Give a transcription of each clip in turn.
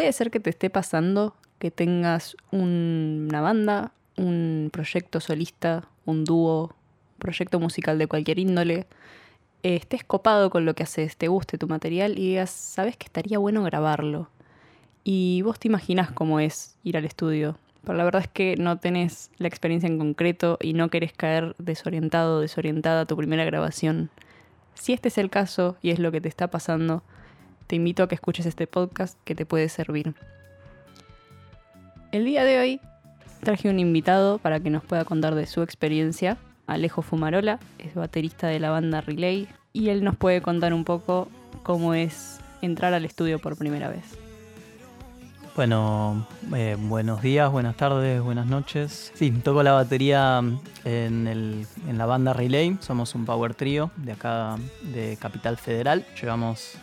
Puede ser que te esté pasando que tengas una banda, un proyecto solista, un dúo, proyecto musical de cualquier índole, eh, estés copado con lo que haces, te guste tu material y digas, sabes que estaría bueno grabarlo. Y vos te imaginas cómo es ir al estudio. Pero la verdad es que no tenés la experiencia en concreto y no querés caer desorientado o desorientada a tu primera grabación. Si este es el caso y es lo que te está pasando, te invito a que escuches este podcast que te puede servir. El día de hoy traje un invitado para que nos pueda contar de su experiencia. Alejo Fumarola es baterista de la banda Relay y él nos puede contar un poco cómo es entrar al estudio por primera vez. Bueno, eh, buenos días, buenas tardes, buenas noches. Sí, toco la batería en, en, la banda Relay. Somos un power trio de acá de Capital Federal. Llevamos,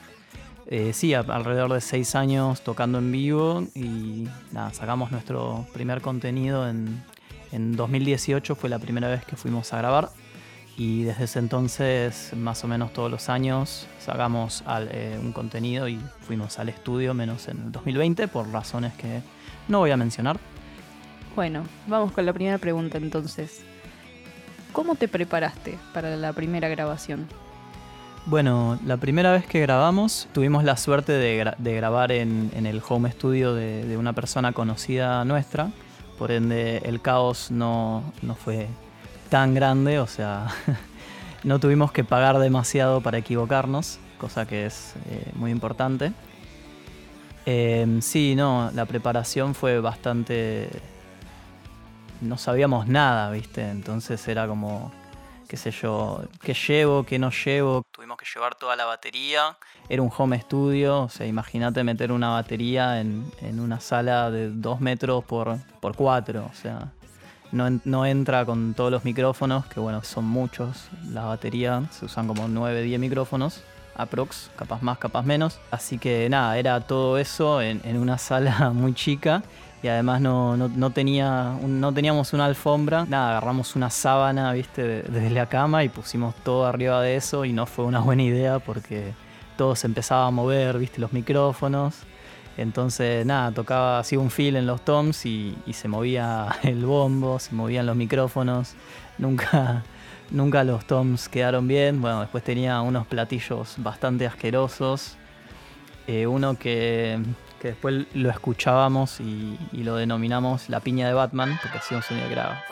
eh, sí, alrededor de seis años tocando en vivo y sacamos nuestro primer contenido en, en 2018. Fue la primera vez que fuimos a grabar y desde ese entonces, más o menos todos los años, sacamos eh, un contenido y fuimos al estudio, menos en el 2020, por razones que no voy a mencionar. Bueno, vamos con la primera pregunta entonces. ¿Cómo te preparaste para la primera grabación? Bueno, la primera vez que grabamos tuvimos la suerte de, grabar en, el home studio de, una persona conocida nuestra, por ende el caos no, no fue tan grande, o sea, no tuvimos que pagar demasiado para equivocarnos, cosa que es eh, muy importante. Em, sí, no, la preparación fue bastante... No sabíamos nada, ¿viste? Entonces era como, qué sé yo, qué llevo, qué no llevo. Que llevar toda la batería. Era un home studio, o sea, imagínate meter una batería en, una sala de 2 metros por, por 4, o sea, no, entra con todos los micrófonos, que bueno, son muchos. La batería se usan como 9, 10 micrófonos, aprox, capaz más, capaz menos. Así que nada, era todo eso en, una sala muy chica y además no, tenía, no teníamos una alfombra. Nada, agarramos una sábana, viste, desde la cama y pusimos todo arriba de eso y no fue una buena idea porque todo se empezaba a mover, viste, los micrófonos. Entonces, nada, tocaba así un feel en los toms y, se movía el bombo, se movían los micrófonos. Nunca, nunca los toms quedaron bien. Bueno, después tenía unos platillos bastante asquerosos. Eh, uno que, después lo escuchábamos y, lo denominamos la piña de Batman, porque hacía un sonido que era.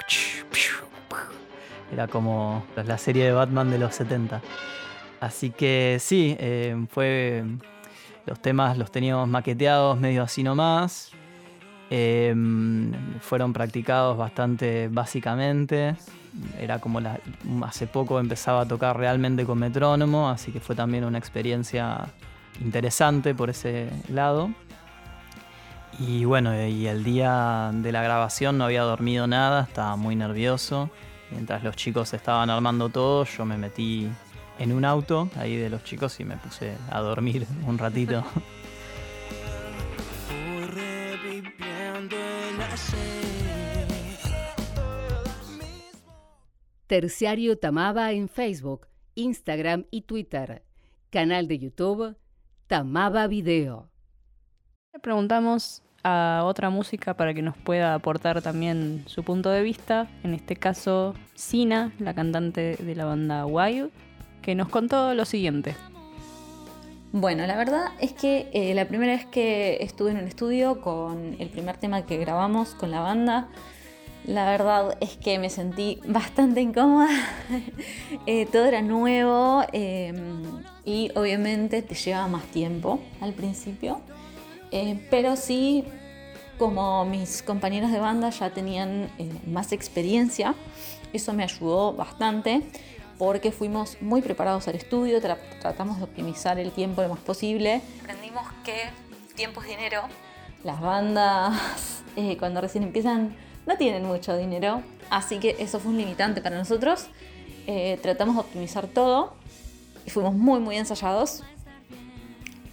Era como la serie de Batman de los 70. Así que sí, eh, fue los temas los teníamos maqueteados medio así nomás. Em, fueron practicados bastante básicamente. Era como la, hace poco empezaba a tocar realmente con metrónomo, así que fue también una experiencia interesante por ese lado. Y bueno, y el día de la grabación no había dormido nada, estaba muy nervioso. Mientras los chicos estaban armando todo, yo me metí en un auto ahí de los chicos y me puse a dormir un ratito. Terciario Tamaba en Facebook, Instagram y Twitter. Canal de YouTube Tamaba Video. Le preguntamos a otra música para que nos pueda aportar también su punto de vista. En este caso, Sina, la cantante de la banda Wild que nos contó lo siguiente. Bueno, la verdad es que eh, la primera vez que estuve en un estudio con el primer tema que grabamos con la banda, la verdad es que me sentí bastante incómoda. Eh, todo era nuevo em, y obviamente te lleva más tiempo al principio. Eh, pero sí, como mis compañeros de banda ya tenían más experiencia, eso me ayudó bastante porque fuimos muy preparados al estudio, tratamos de optimizar el tiempo lo más posible. Aprendimos que tiempo es dinero. Las bandas eh, cuando recién empiezan no tienen mucho dinero, así que eso fue un limitante para nosotros. Eh, tratamos de optimizar todo y fuimos muy muy ensayados.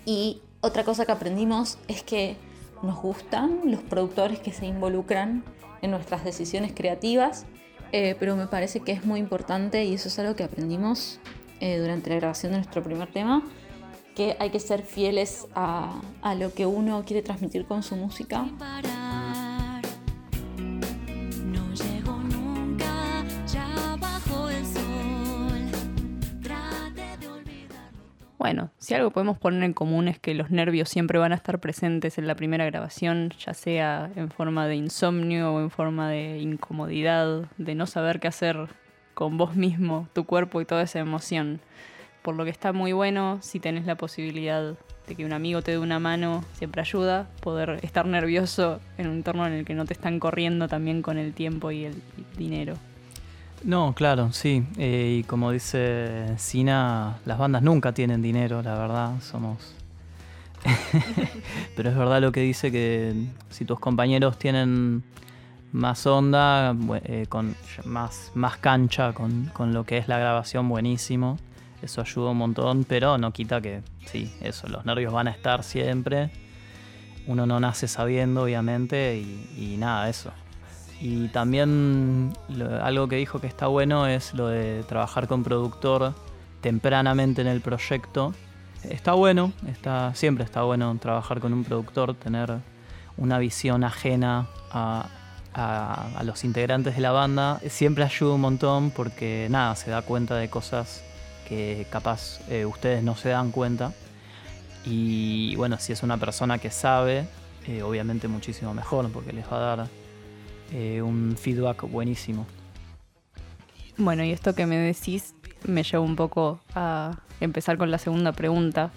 Y otra cosa que aprendimos es que nos gustan los productores que se involucran en nuestras decisiones creativas eh, pero me parece que es muy importante y eso es algo que aprendimos eh, durante la grabación de nuestro primer tema, que hay que ser fieles a, a lo que uno quiere transmitir con su música. Bueno, si algo podemos poner en común es que los nervios siempre van a estar presentes en la primera grabación, ya sea en forma de insomnio o en forma de incomodidad, de no saber qué hacer con vos mismo, tu cuerpo y toda esa emoción. Por lo que está muy bueno si tenés la posibilidad de que un amigo te dé una mano, siempre ayuda, poder estar nervioso en un entorno en el que no te están corriendo también con el tiempo y el dinero. No, claro, sí. Eh, y como dice Sina, las bandas nunca tienen dinero, la verdad. Somos. Pero es verdad lo que dice que si tus compañeros tienen más onda, eh, con más, más cancha con, con lo que es la grabación, buenísimo. Eso ayuda un montón, pero no quita que, sí, eso, los nervios van a estar siempre. Uno no nace sabiendo, obviamente, y, y nada, eso. Y también algo que dijo que está bueno es lo de trabajar con productor tempranamente en el proyecto. Está bueno, está, siempre está bueno trabajar con un productor, tener una visión ajena a, a- a los integrantes de la banda. Siempre ayuda un montón porque nada, se da cuenta de cosas que capaz eh, ustedes no se dan cuenta. Y bueno, si es una persona que sabe, eh, obviamente muchísimo mejor porque les va a dar eh, un feedback buenísimo. Bueno, y esto que me decís me lleva un poco a empezar con la segunda pregunta,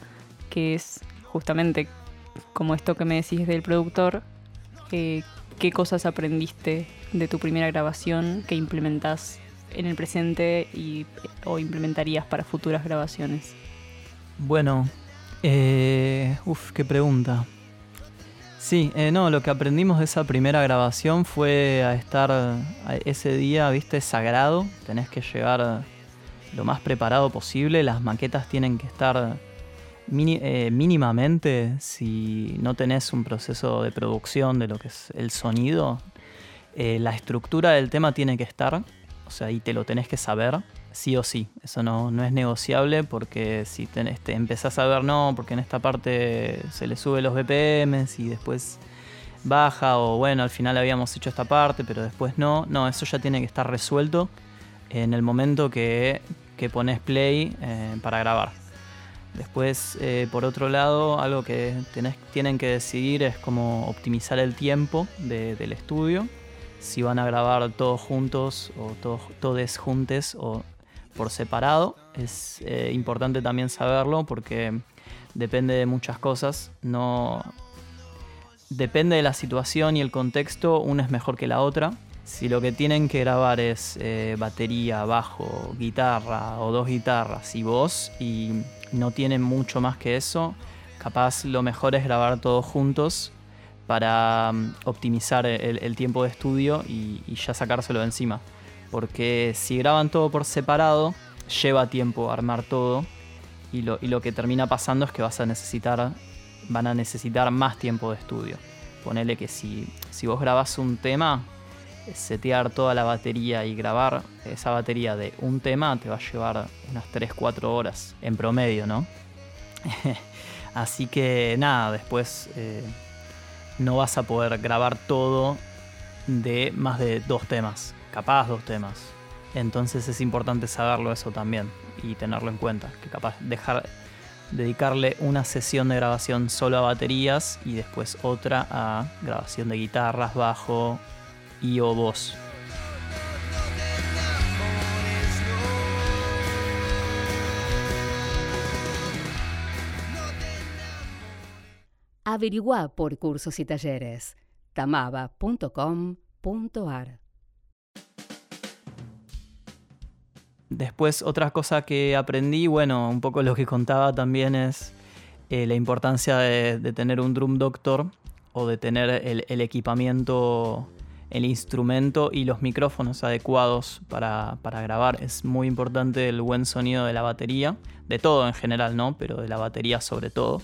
que es justamente como esto que me decís del productor, eh, ¿qué cosas aprendiste de tu primera grabación que implementás en el presente y, o implementarías para futuras grabaciones? Bueno, eh, uf, qué pregunta. Sí, eh, no, lo que aprendimos de esa primera grabación fue a estar ese día, viste, sagrado. Tenés que llegar lo más preparado posible. Las maquetas tienen que estar eh, mínimamente, si no tenés un proceso de producción de lo que es el sonido, eh, la estructura del tema tiene que estar. O sea, y te lo tenés que saber, sí o sí. Eso no, no es negociable porque si tenés- te empezás a ver, no, porque en esta parte se le sube los BPMs y después baja, o bueno, al final habíamos hecho esta parte, pero después no. No, eso ya tiene que estar resuelto en el momento que, que pones play eh, para grabar. Después, eh, por otro lado, algo que tenés- tienen que decidir es cómo optimizar el tiempo de- del estudio. Si van a grabar todos juntos o todos, todes juntes o por separado. Es eh, importante también saberlo porque depende de muchas cosas. No depende de la situación y el contexto, una es mejor que la otra. Si lo que tienen que grabar es eh, batería, bajo, guitarra o dos guitarras y voz y no tienen mucho más que eso, capaz lo mejor es grabar todos juntos para mm, optimizar el, tiempo de estudio y, y ya sacárselo de encima. Porque si graban todo por separado, lleva tiempo armar todo y lo, y lo que termina pasando es que vas a necesitar, van a necesitar más tiempo de estudio. Ponele que si, si vos grabás un tema, setear toda la batería y grabar esa batería de un tema te va a llevar unas 3-4 horas en promedio, ¿no? Así que nada, después eh, no vas a poder grabar todo de más de dos temas, capaz dos temas. Entonces es importante saberlo eso también y tenerlo en cuenta, que capaz dejar dedicarle una sesión de grabación solo a baterías y después otra a grabación de guitarras, bajo y o voz. Averigua por cursos y talleres. tamaba.com.ar Después otra cosa que aprendí, bueno, un poco lo que contaba también es eh, la importancia de, tener un drum doctor o de tener el, equipamiento, el instrumento y los micrófonos adecuados para grabar. Es muy importante el buen sonido de la batería, de todo en general, ¿no? Pero de la batería sobre todo.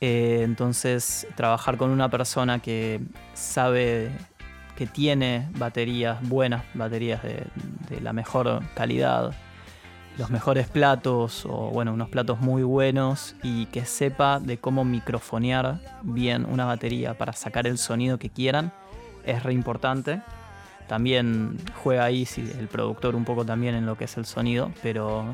Eh, entonces, trabajar con una persona que sabe que tiene baterías, buenas baterías de, de la mejor calidad los mejores platos o bueno, unos platos muy buenos y que sepa de cómo microfonear bien una batería para sacar el sonido que quieran es re importante. También juega ahí sí, el productor un poco también en lo que es el sonido, pero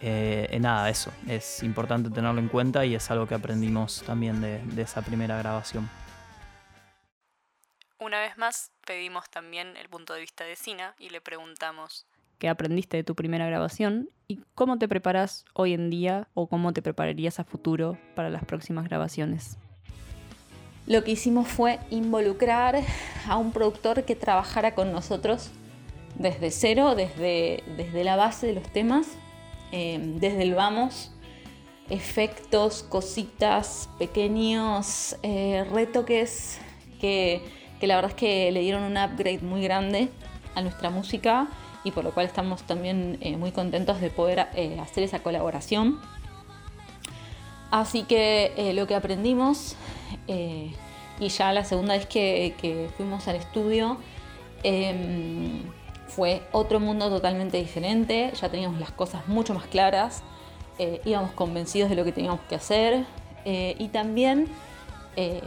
eh, eh, nada, eso, es importante tenerlo en cuenta y es algo que aprendimos también de, de esa primera grabación. Una vez más, pedimos también el punto de vista de Sina y le preguntamos qué aprendiste de tu primera grabación y cómo te preparas hoy en día o cómo te prepararías a futuro para las próximas grabaciones. Lo que hicimos fue involucrar a un productor que trabajara con nosotros desde cero, desde, desde la base de los temas, eh, desde el vamos, efectos, cositas, pequeños eh, retoques que, que la verdad es que le dieron un upgrade muy grande a nuestra música y por lo cual estamos también eh, muy contentos de poder eh, hacer esa colaboración. Así que lo que aprendimos, y ya la segunda vez que, que fuimos al estudio, em, fue otro mundo totalmente diferente, ya teníamos las cosas mucho más claras, eh, íbamos convencidos de lo que teníamos que hacer eh, y también eh,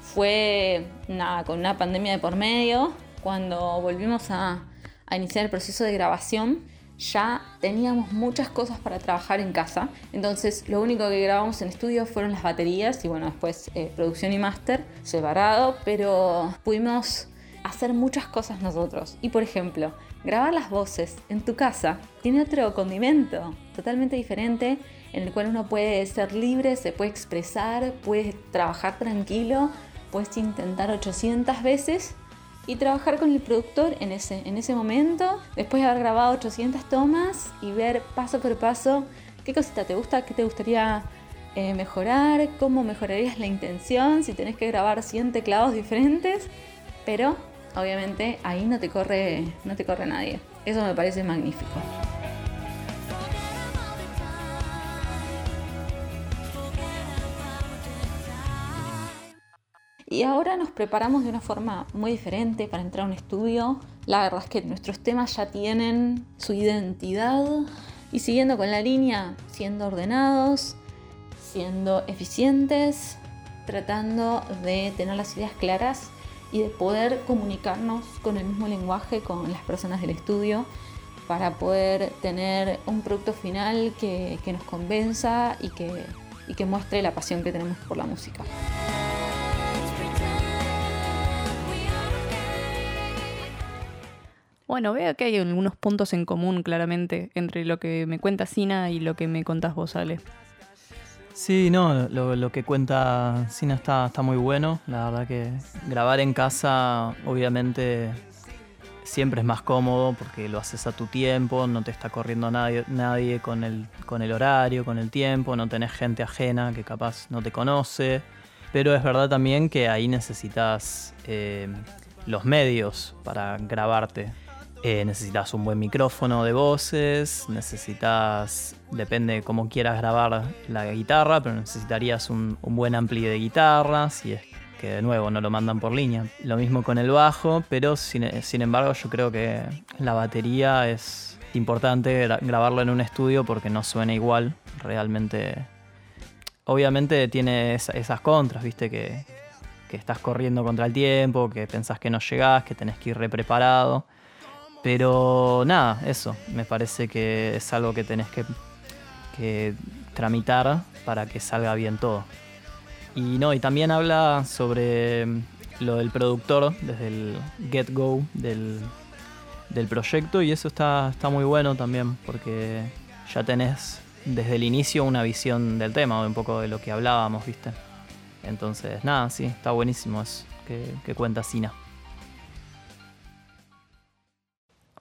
fue nada, con una pandemia de por medio, cuando volvimos a, iniciar el proceso de grabación, ya teníamos muchas cosas para trabajar en casa. Entonces, lo único que grabamos en estudio fueron las baterías y bueno, después producción y máster separado, pero pudimos hacer muchas cosas nosotros. Y por ejemplo, grabar las voces en tu casa tiene otro condimento totalmente diferente en el cual uno puede ser libre, se puede expresar, puede trabajar tranquilo, puedes intentar 800 veces y trabajar con el productor en ese, en ese momento, después de haber grabado 800 tomas y ver paso por paso qué cosita te gusta, qué te gustaría eh, mejorar, cómo mejorarías la intención, si tenés que grabar 100 teclados diferentes, pero obviamente ahí no te corre, no te corre nadie. Eso me parece magnífico. Y ahora nos preparamos de una forma muy diferente para entrar a un estudio. La verdad es que nuestros temas ya tienen su identidad y siguiendo con la línea, siendo ordenados, siendo eficientes, tratando de tener las ideas claras y de poder comunicarnos con el mismo lenguaje con las personas del estudio para poder tener un producto final que, que nos convenza y que, y que muestre la pasión que tenemos por la música. Bueno, veo que hay algunos puntos en común claramente entre lo que me cuenta Sina y lo que me contás vos, Ale. Sí, no, lo, lo que cuenta Sina está, está muy bueno. La verdad que grabar en casa, obviamente, siempre es más cómodo porque lo haces a tu tiempo, no te está corriendo nadie, nadie con, el, con el horario, con el tiempo, no tenés gente ajena que capaz no te conoce. Pero es verdad también que ahí necesitas eh, los medios para grabarte. Eh, necesitas un buen micrófono de voces, necesitas, depende de cómo quieras grabar la guitarra, pero necesitarías un, un buen ampli de guitarra, si es que de nuevo no lo mandan por línea. Lo mismo con el bajo, pero sin, sin embargo yo creo que la batería es importante gra- grabarlo en un estudio porque no suena igual, realmente... Obviamente tiene esa- esas contras, viste, que, que estás corriendo contra el tiempo, que pensás que no llegás, que tenés que ir re preparado. Pero nada, eso, me parece que es algo que tenés que, tramitar para que salga bien todo. Y no, y también habla sobre lo del productor desde el get-go del, del proyecto y eso está, está muy bueno también porque ya tenés desde el inicio una visión del tema, un poco de lo que hablábamos, ¿viste? Entonces, nada, sí, está buenísimo eso que, que cuenta Sina.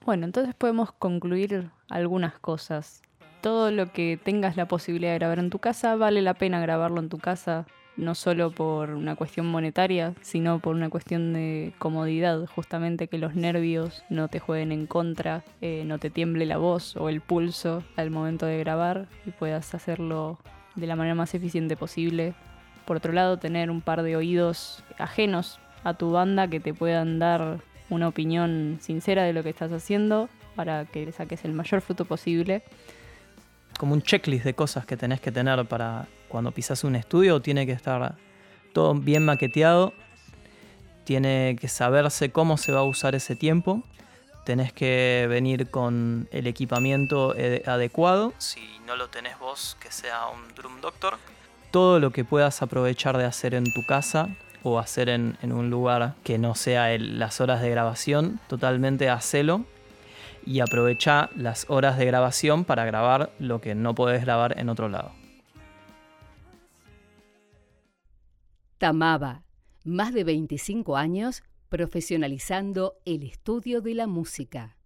Bueno, entonces podemos concluir algunas cosas. Todo lo que tengas la posibilidad de grabar en tu casa, vale la pena grabarlo en tu casa, no solo por una cuestión monetaria, sino por una cuestión de comodidad, justamente que los nervios no te jueguen en contra, eh, no te tiemble la voz o el pulso al momento de grabar y puedas hacerlo de la manera más eficiente posible. Por otro lado, tener un par de oídos ajenos a tu banda que te puedan dar una opinión sincera de lo que estás haciendo para que le saques el mayor fruto posible. Como un checklist de cosas que tenés que tener para cuando pisas un estudio, tiene que estar todo bien maqueteado, tiene que saberse cómo se va a usar ese tiempo, tenés que venir con el equipamiento eh, adecuado, si no lo tenés vos, que sea un drum doctor, todo lo que puedas aprovechar de hacer en tu casa o hacer en, un lugar que no sea el- las horas de grabación, totalmente hacelo y aprovecha las horas de grabación para grabar lo que no podés grabar en otro lado. Tamaba, más de 25 años profesionalizando el estudio de la música.